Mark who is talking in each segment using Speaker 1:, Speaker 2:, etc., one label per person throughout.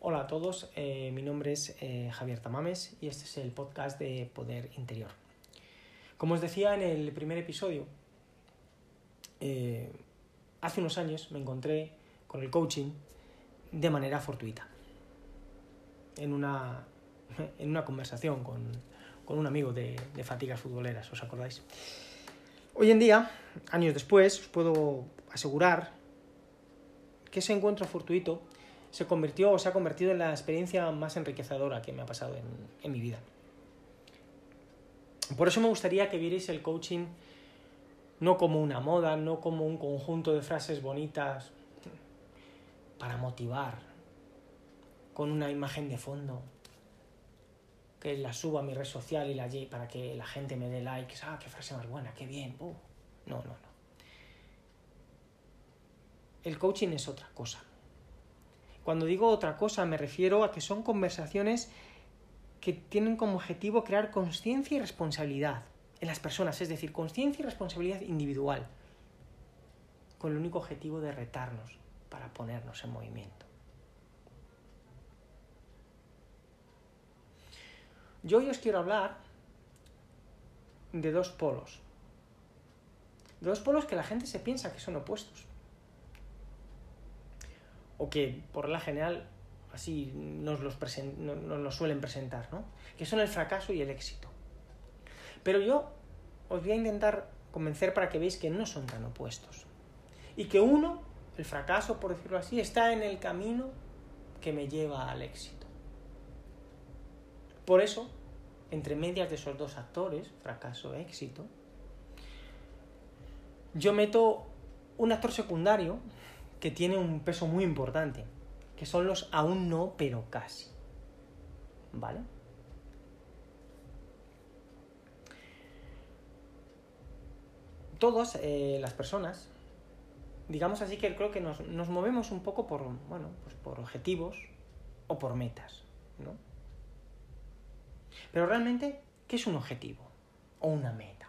Speaker 1: Hola a todos, eh, mi nombre es eh, Javier Tamames y este es el podcast de Poder Interior. Como os decía en el primer episodio, eh, hace unos años me encontré con el coaching de manera fortuita. En una, en una conversación con, con un amigo de, de fatigas futboleras, ¿os acordáis? Hoy en día, años después, os puedo asegurar que ese encuentro fortuito se convirtió o se ha convertido en la experiencia más enriquecedora que me ha pasado en, en mi vida. Por eso me gustaría que vierais el coaching no como una moda, no como un conjunto de frases bonitas para motivar, con una imagen de fondo, que la suba a mi red social y la para que la gente me dé likes, ah, qué frase más buena, qué bien, no, no, no. El coaching es otra cosa. Cuando digo otra cosa me refiero a que son conversaciones que tienen como objetivo crear conciencia y responsabilidad en las personas, es decir, conciencia y responsabilidad individual, con el único objetivo de retarnos para ponernos en movimiento. Yo hoy os quiero hablar de dos polos. Dos polos que la gente se piensa que son opuestos o que por la general así nos los, nos los suelen presentar, ¿no? que son el fracaso y el éxito. Pero yo os voy a intentar convencer para que veáis que no son tan opuestos. Y que uno, el fracaso, por decirlo así, está en el camino que me lleva al éxito. Por eso, entre medias de esos dos actores, fracaso-éxito, yo meto un actor secundario que tiene un peso muy importante, que son los aún no, pero casi. ¿Vale? Todas eh, las personas, digamos así que creo que nos, nos, movemos un poco por, bueno, pues por objetivos o por metas, ¿no? Pero realmente, ¿qué es un objetivo o una meta?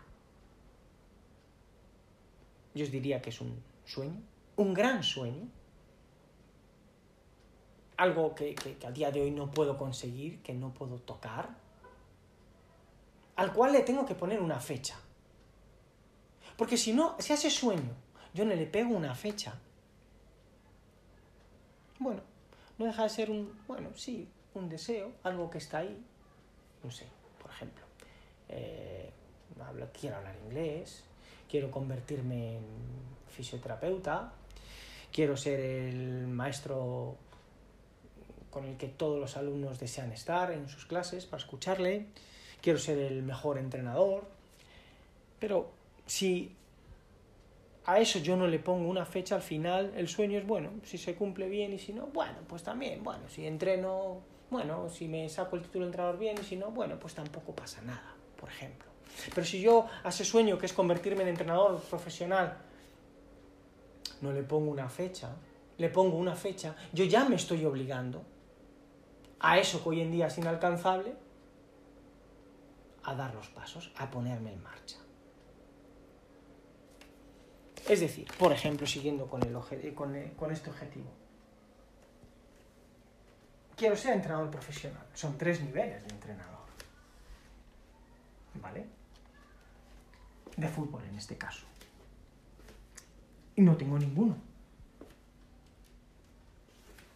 Speaker 1: Yo os diría que es un sueño, un gran sueño, algo que, que, a día de hoy no puedo conseguir, que no puedo tocar, al cual le tengo que poner una fecha. Porque si no, si a ese sueño yo no le pego una fecha, bueno, no deja de ser un, bueno, sí, un deseo, algo que está ahí, no sé, por ejemplo, eh, quiero hablar inglés, quiero convertirme en fisioterapeuta, quiero ser el maestro con el que todos los alumnos desean estar en sus clases para escucharle, quiero ser el mejor entrenador, pero si a eso yo no le pongo una fecha al final, el sueño es bueno, si se cumple bien y si no, bueno, pues también, bueno, si entreno, bueno, si me saco el título de entrenador bien y si no, bueno, pues tampoco pasa nada, por ejemplo. Pero si yo a ese sueño que es convertirme en entrenador profesional no le pongo una fecha, le pongo una fecha, yo ya me estoy obligando a eso que hoy en día es inalcanzable, a dar los pasos, a ponerme en marcha. Es decir, por ejemplo, siguiendo con, el, con, el, con este objetivo, quiero ser entrenador profesional. Son tres niveles de entrenador. ¿Vale? De fútbol en este caso y no tengo ninguno.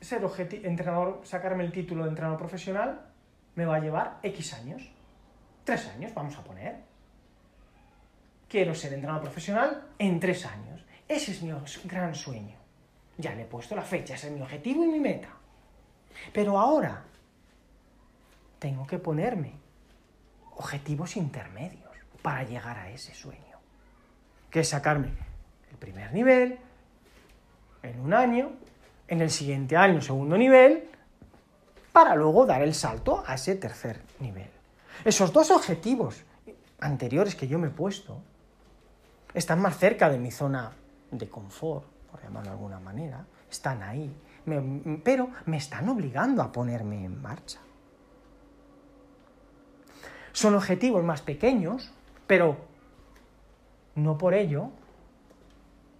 Speaker 1: Ser entrenador, sacarme el título de entrenador profesional me va a llevar X años. Tres años, vamos a poner. Quiero ser entrenador profesional en tres años. Ese es mi gran sueño. Ya le he puesto la fecha, ese es mi objetivo y mi meta. Pero ahora tengo que ponerme objetivos intermedios para llegar a ese sueño. Que es sacarme el primer nivel, en un año, en el siguiente año segundo nivel, para luego dar el salto a ese tercer nivel. Esos dos objetivos anteriores que yo me he puesto están más cerca de mi zona de confort, por llamarlo de alguna manera, están ahí, pero me están obligando a ponerme en marcha. Son objetivos más pequeños, pero no por ello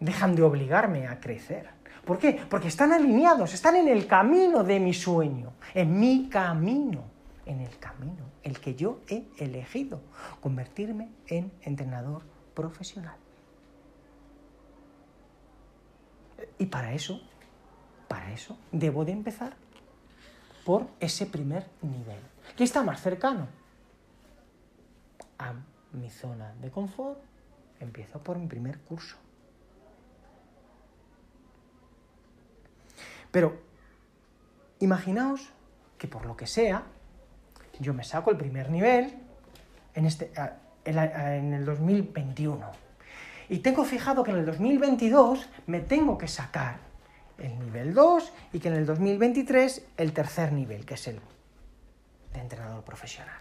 Speaker 1: dejan de obligarme a crecer. ¿Por qué? Porque están alineados, están en el camino de mi sueño, en mi camino, en el camino, el que yo he elegido, convertirme en entrenador profesional. Y para eso, para eso, debo de empezar por ese primer nivel. ¿Qué está más cercano? A mi zona de confort, empiezo por mi primer curso. Pero imaginaos que por lo que sea, yo me saco el primer nivel en, este, en el 2021. Y tengo fijado que en el 2022 me tengo que sacar el nivel 2 y que en el 2023 el tercer nivel, que es el de entrenador profesional.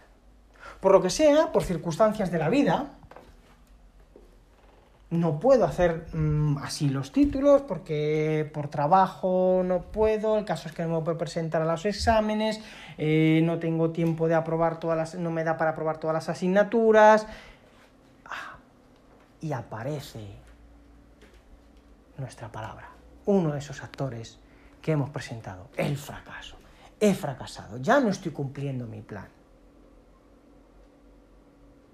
Speaker 1: Por lo que sea, por circunstancias de la vida, no puedo hacer mm, así los títulos porque por trabajo no puedo, el caso es que no me puedo presentar a los exámenes, eh, no tengo tiempo de aprobar todas las, no me da para aprobar todas las asignaturas. Ah, y aparece nuestra palabra, uno de esos actores que hemos presentado, el fracaso. He fracasado, ya no estoy cumpliendo mi plan.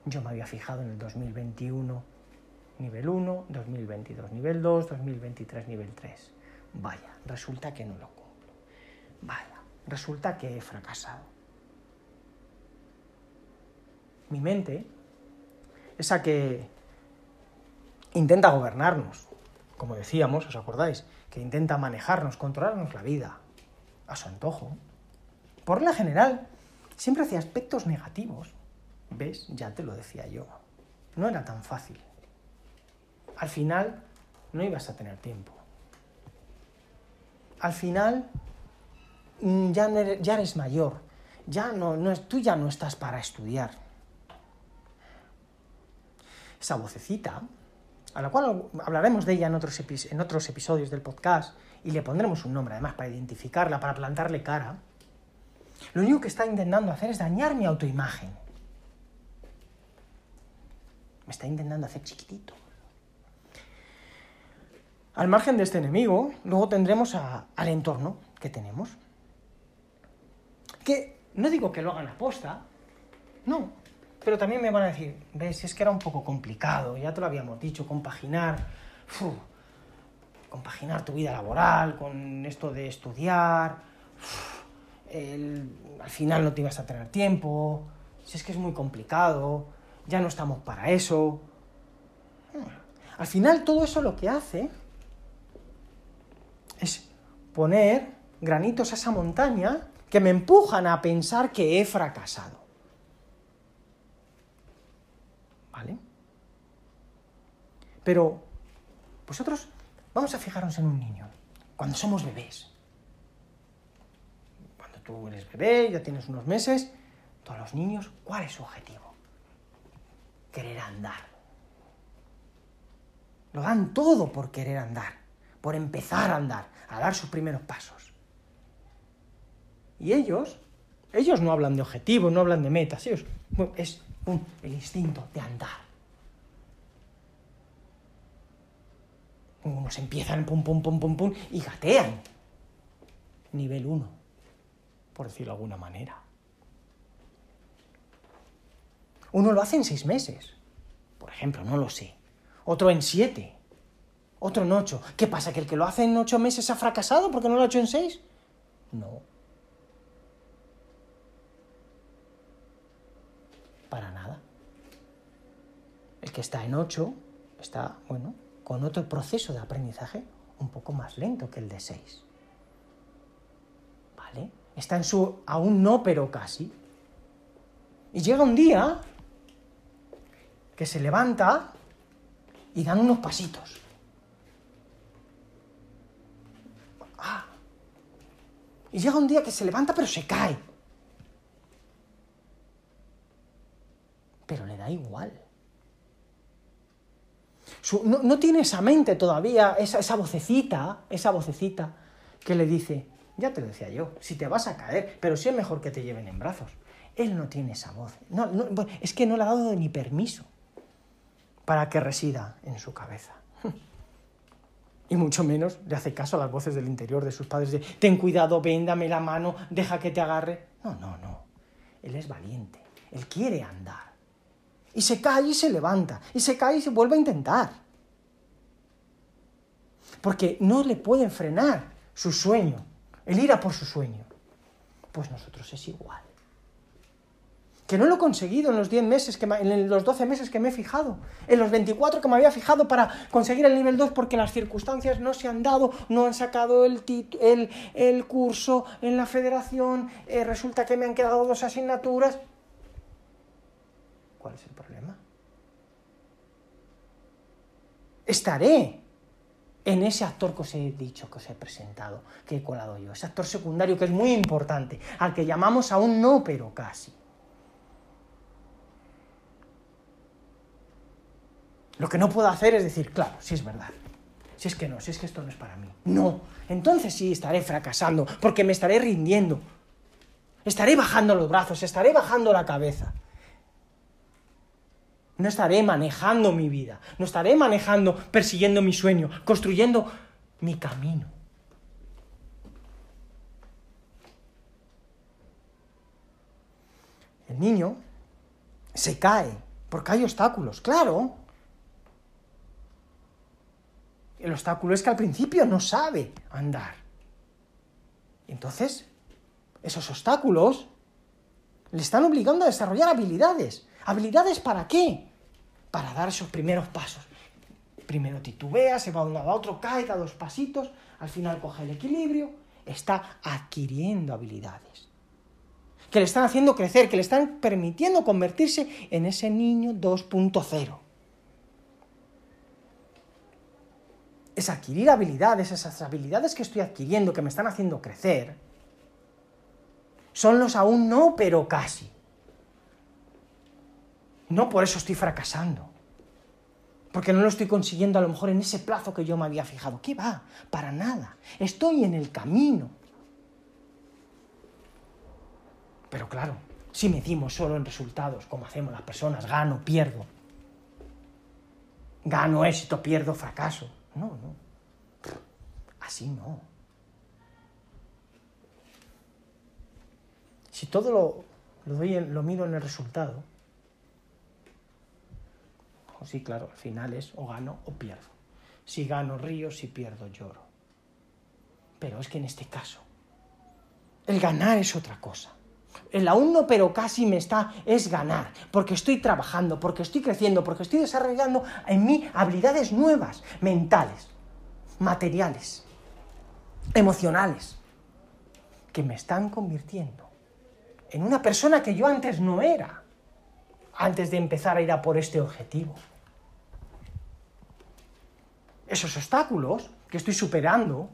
Speaker 1: Yo me había fijado en el 2021 nivel 1, 2022 nivel 2, 2023 nivel 3. Vaya, resulta que no lo cumplo. Vaya, resulta que he fracasado. Mi mente, esa que intenta gobernarnos, como decíamos, ¿os acordáis? Que intenta manejarnos, controlarnos la vida a su antojo. Por la general, siempre hacia aspectos negativos. ¿Ves? Ya te lo decía yo. No era tan fácil al final no ibas a tener tiempo. Al final mm, ya, eres, mayor, ya no, no, tú ya no estás para estudiar. Esa vocecita, a la cual hablaremos de ella en otros, en otros episodios del podcast, y le pondremos un nombre además para identificarla, para plantarle cara, lo único que está intentando hacer es dañar mi autoimagen. Me está intentando hacer chiquitito. Al margen de este enemigo, luego tendremos al entorno que tenemos. Que no digo que lo hagan a posta, no, pero también me van a decir, ves, es que era un poco complicado, ya te lo habíamos dicho, compaginar, compaginar tu vida laboral con esto de estudiar, al final no te ibas a tener tiempo, si es que es muy complicado, ya no estamos para eso. Al final todo eso lo que hace poner granitos a esa montaña que me empujan a pensar que he fracasado. ¿Vale? Pero vosotros, vamos a fijarnos en un niño, cuando somos bebés. Cuando tú eres bebé, ya tienes unos meses, todos los niños, ¿cuál es su objetivo? Querer andar. Lo dan todo por querer andar por empezar a andar, a dar sus primeros pasos. Y ellos, ellos no hablan de objetivos, no hablan de metas, ellos, es el instinto de andar. Unos empiezan pum, pum, pum, pum, pum y gatean. Nivel 1, por decirlo de alguna manera. Uno lo hace en seis meses, por ejemplo, no lo sé. Otro en siete otro en ocho. ¿Qué pasa? ¿Que el que lo hace en ocho meses ha fracasado porque no lo ha hecho en seis? No. Para nada. El que está en ocho está, bueno, con otro proceso de aprendizaje un poco más lento que el de seis. ¿Vale? Está en su aún no, pero casi. Y llega un día que se levanta y dan unos pasitos. Y llega un día que se levanta pero se cae. Pero le da igual. no, tiene esa mente todavía, esa, esa vocecita, esa vocecita que le dice, ya te lo decía yo, si te vas a caer, pero sí es mejor que te lleven en brazos. Él no tiene esa voz. No, es que no le ha dado ni permiso para que resida en su cabeza. Y mucho menos le hace caso a las voces del interior de sus padres de ten cuidado, ven, dame la mano, deja que te agarre. No, no, no. Él es valiente. Él quiere andar. Y se cae y se levanta. Y se cae y se vuelve a intentar. Porque no le pueden frenar su sueño. El ir a por su sueño. Pues nosotros es igual que no lo he conseguido en los 10 meses, que en los 12 meses que me he fijado, en los 24 que me había fijado para conseguir el nivel 2 porque las circunstancias no se han dado, no han sacado el, el, el curso en la federación, eh, resulta que me han quedado dos asignaturas. ¿Cuál es el problema? Estaré en ese actor que os he dicho, que os he presentado, que he colado yo, ese actor secundario que es muy importante, al que llamamos aún no, pero casi. Lo que no puedo hacer es decir, claro, si es verdad. Si es que no, si es que esto no es para mí. No. Entonces sí estaré fracasando, porque me estaré rindiendo. Estaré bajando los brazos, estaré bajando la cabeza. No estaré manejando mi vida, no estaré manejando, persiguiendo mi sueño, construyendo mi camino. El niño se cae porque hay obstáculos, claro. El obstáculo es que al principio no sabe andar. Entonces, esos obstáculos le están obligando a desarrollar habilidades. ¿Habilidades para qué? Para dar esos primeros pasos. Primero titubea, se va de un lado a otro, cae, da dos pasitos, al final coge el equilibrio, está adquiriendo habilidades. Que le están haciendo crecer, que le están permitiendo convertirse en ese niño 2.0. es adquirir habilidades, esas habilidades que estoy adquiriendo, que me están haciendo crecer, son los aún no, pero casi. No por eso estoy fracasando. Porque no lo estoy consiguiendo a lo mejor en ese plazo que yo me había fijado. ¿Qué va? Para nada. Estoy en el camino. Pero claro, si medimos solo en resultados, como hacemos las personas, gano, pierdo. Gano éxito, pierdo fracaso. No, no. Así no. Si todo lo, lo, doy lo mido en el resultado, pues sí, claro, al final es o gano o pierdo. Si gano río, si pierdo lloro. Pero es que en este caso, el ganar es otra cosa. El aún no, pero casi me está, es ganar, porque estoy trabajando, porque estoy creciendo, porque estoy desarrollando en mí habilidades nuevas, mentales, materiales, emocionales, que me están convirtiendo en una persona que yo antes no era, antes de empezar a ir a por este objetivo. Esos obstáculos que estoy superando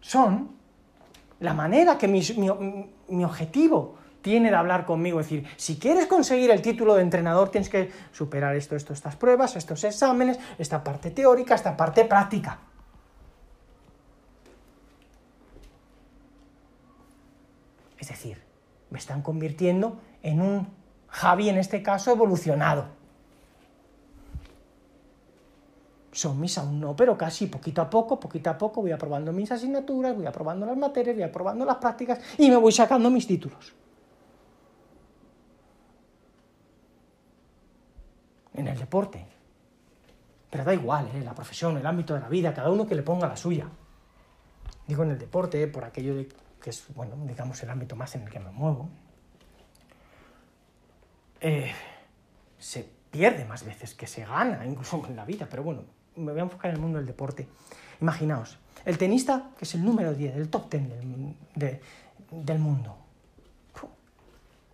Speaker 1: son la manera que mi, objetivo tiene de hablar conmigo. Es decir, si quieres conseguir el título de entrenador, tienes que superar esto, esto, estas pruebas, estos exámenes, esta parte teórica, esta parte práctica. Es decir, me están convirtiendo en un Javi, en este caso, evolucionado. Son mis aún no, pero casi poquito a poco, poquito a poco voy aprobando mis asignaturas, voy aprobando las materias, voy aprobando las prácticas y me voy sacando mis títulos. En el deporte. Pero da igual, ¿eh? la profesión, el ámbito de la vida, cada uno que le ponga la suya. Digo en el deporte, por aquello de, que es, bueno, digamos, el ámbito más en el que me muevo. Eh, se pierde más veces que se gana, incluso en la vida, pero bueno, me voy a enfocar en el mundo del deporte. Imaginaos, el tenista, que es el número 10, el top 10 del, del mundo.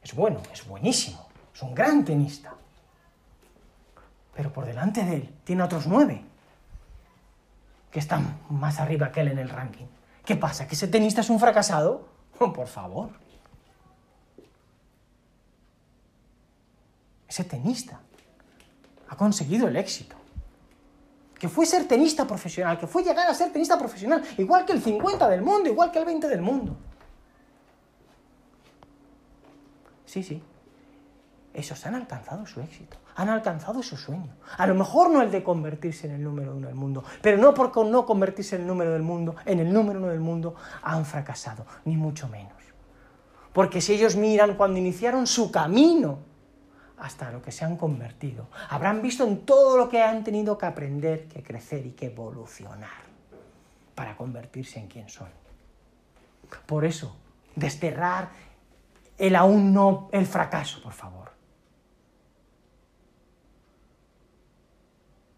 Speaker 1: Es bueno, es buenísimo, es un gran tenista. Pero por delante de él tiene otros nueve que están más arriba que él en el ranking. ¿Qué pasa? ¿Que ese tenista es un fracasado? por favor. Ese tenista ha conseguido el éxito que fue ser tenista profesional, que fue llegar a ser tenista profesional, igual que el 50 del mundo, igual que el 20 del mundo. Sí, sí. Esos han alcanzado su éxito. han alcanzado su sueño. A lo mejor no el de convertirse en el número uno del mundo, pero no por no convertirse en el número del mundo, en el número uno del mundo, han fracasado, ni mucho menos. Porque si ellos miran cuando iniciaron su camino hasta lo que se han convertido, habrán visto en todo lo que han tenido que aprender, que crecer y que evolucionar para convertirse en quien son. Por eso, desterrar el aún no, el fracaso, por favor.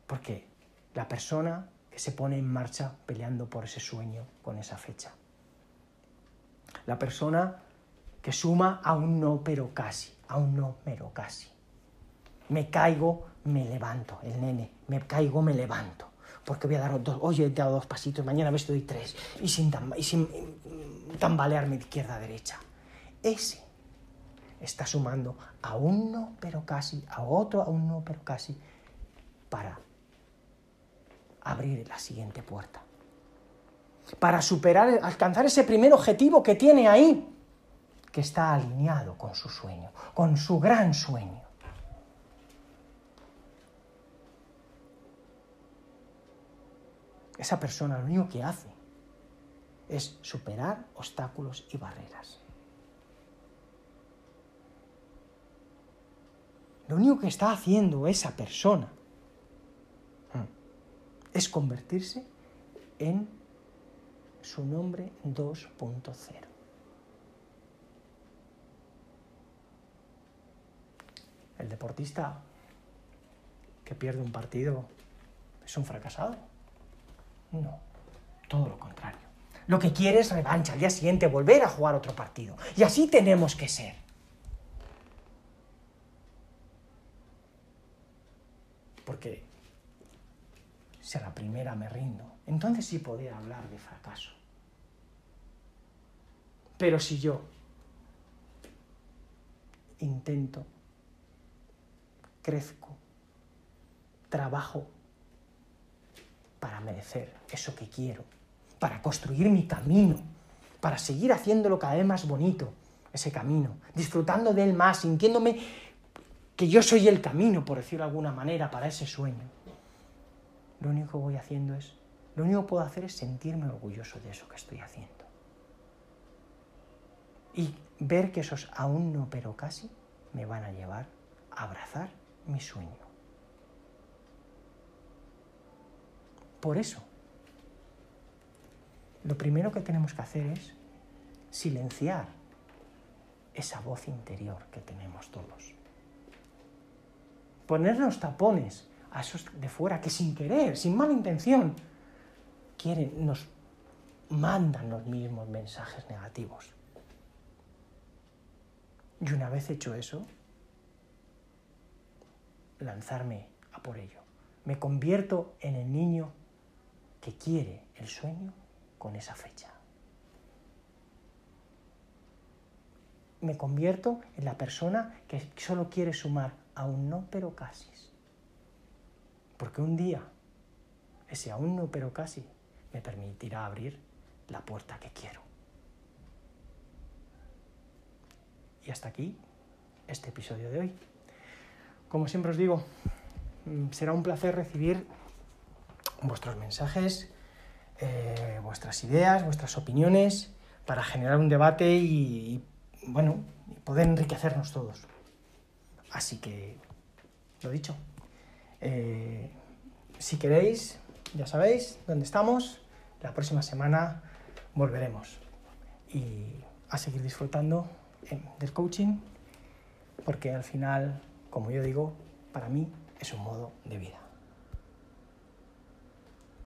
Speaker 1: Porque la persona que se pone en marcha peleando por ese sueño con esa fecha. La persona que suma a un no pero casi, a un no pero casi. Me caigo, me levanto, el nene, me caigo, me levanto. Porque voy a dar dos, hoy he dado dos pasitos, mañana ves doy tres, y sin, mm, tambalearme de izquierda a derecha. Ese está sumando a un no pero casi, a otro a un no pero casi, para abrir la siguiente puerta. Para superar, alcanzar ese primer objetivo que tiene ahí, que está alineado con su sueño, con su gran sueño. Esa persona lo único que hace es superar obstáculos y barreras. Lo único que está haciendo esa persona es convertirse en su nombre 2.0. El deportista que pierde un partido es un fracasado. No, todo lo contrario. Lo que quiere es revancha al día siguiente, volver a jugar otro partido. Y así tenemos que ser. Porque si a la primera me rindo, entonces sí podría hablar de fracaso. Pero si yo intento, crezco, trabajo para merecer eso que quiero, para construir mi camino, para seguir haciéndolo cada vez más bonito, ese camino, disfrutando de él más, sintiéndome que yo soy el camino, por decirlo de alguna manera, para ese sueño lo único que voy haciendo es, lo único que puedo hacer es sentirme orgulloso de eso que estoy haciendo. Y ver que esos aún no, pero casi, me van a llevar a abrazar mi sueño. Por eso, lo primero que tenemos que hacer es silenciar esa voz interior que tenemos todos. Ponernos tapones a esos de fuera que sin querer, sin mala intención, quieren, nos mandan los mismos mensajes negativos. Y una vez hecho eso, lanzarme a por ello. Me convierto en el niño que quiere el sueño con esa fecha. Me convierto en la persona que solo quiere sumar a un no, pero casi. Porque un día, ese aún no, pero casi, me permitirá abrir la puerta que quiero. Y hasta aquí este episodio de hoy. Como siempre os digo, mm, será un placer recibir vuestros mensajes, eh, vuestras ideas, vuestras opiniones, para generar un debate y, bueno, poder enriquecernos todos. Así que, lo dicho, eh, si queréis, ya sabéis dónde estamos. La próxima semana volveremos y a seguir disfrutando eh, del coaching porque al final, como yo digo, para mí es un modo de vida.